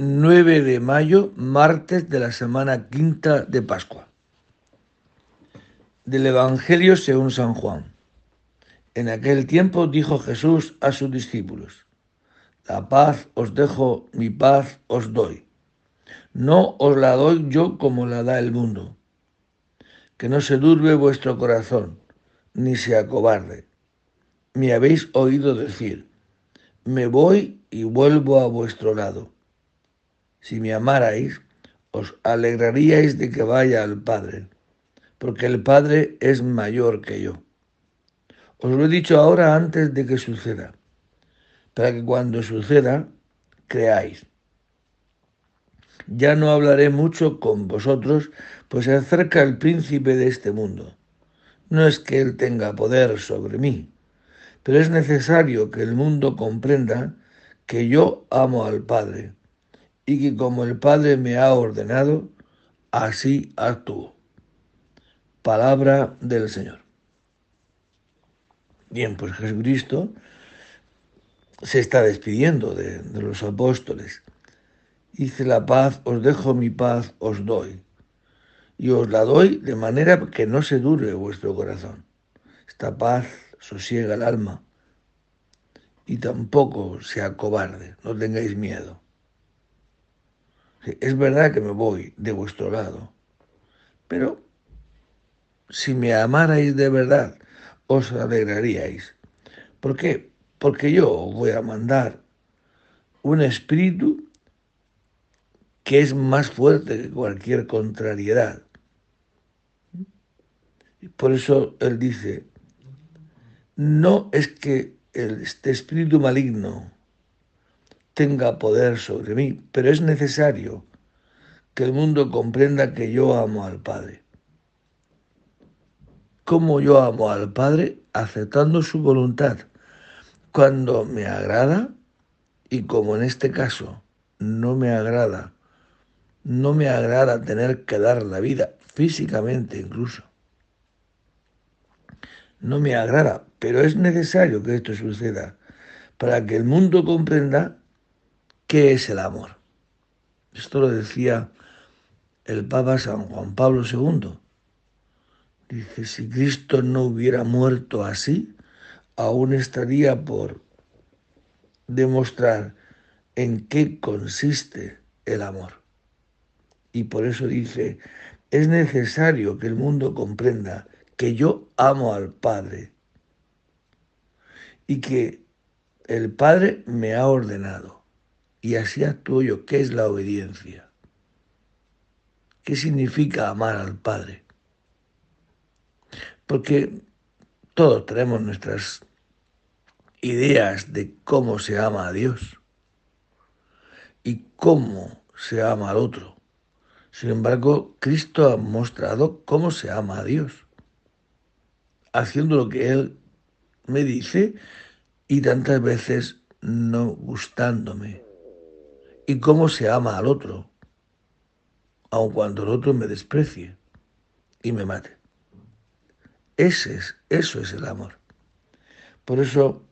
9 de mayo, martes de la semana quinta de Pascua. Del Evangelio según San Juan. En aquel tiempo dijo Jesús a sus discípulos, La paz os dejo, mi paz os doy. No os la doy yo como la da el mundo. Que no se durbe vuestro corazón, ni se acobarde. Me habéis oído decir, me voy y vuelvo a vuestro lado. Si me amarais, os alegraríais de que vaya al Padre, porque el Padre es mayor que yo. Os lo he dicho ahora antes de que suceda, para que cuando suceda, creáis. Ya no hablaré mucho con vosotros, pues se acerca el príncipe de este mundo. No es que él tenga poder sobre mí, pero es necesario que el mundo comprenda que yo amo al Padre y que como el Padre me ha ordenado, así actúo. Palabra del Señor. Bien, pues Jesucristo se está despidiendo de, los apóstoles. Dice, la paz, os dejo mi paz, os doy. Y os la doy de manera que no se dure vuestro corazón. Esta paz sosiega el alma y tampoco sea cobarde, no tengáis miedo. Es verdad que me voy de vuestro lado, pero si me amarais de verdad, os alegraríais. ¿Por qué? Porque yo voy a mandar un espíritu que es más fuerte que cualquier contrariedad. Por eso él dice, no es que este espíritu maligno tenga poder sobre mí, pero es necesario que el mundo comprenda que yo amo al Padre. ¿Cómo yo amo al Padre? Aceptando su voluntad cuando me agrada y como en este caso no me agrada, no me agrada tener que dar la vida, físicamente incluso. No me agrada, pero es necesario que esto suceda para que el mundo comprenda qué es el amor. Esto lo decía el Papa San Juan Pablo II. Dice, si Cristo no hubiera muerto así, aún estaría por demostrar en qué consiste el amor. Y por eso dice, es necesario que el mundo comprenda que yo amo al Padre y que el Padre me ha ordenado y así actúo yo. ¿Qué es la obediencia? ¿Qué significa amar al Padre? Porque todos tenemos nuestras ideas de cómo se ama a Dios y cómo se ama al otro. Sin embargo, Cristo ha mostrado cómo se ama a Dios haciendo lo que Él me dice y tantas veces no gustándome. Y cómo se ama al otro, aun cuando el otro me desprecie y me mate. Ese es, eso es el amor. Por eso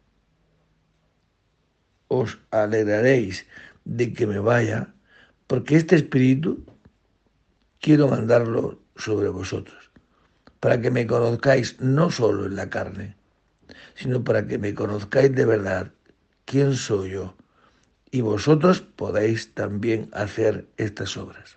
os alegraréis de que me vaya, porque este espíritu quiero mandarlo sobre vosotros para que me conozcáis no solo en la carne, sino para que me conozcáis de verdad quién soy yo, y vosotros podéis también hacer estas obras.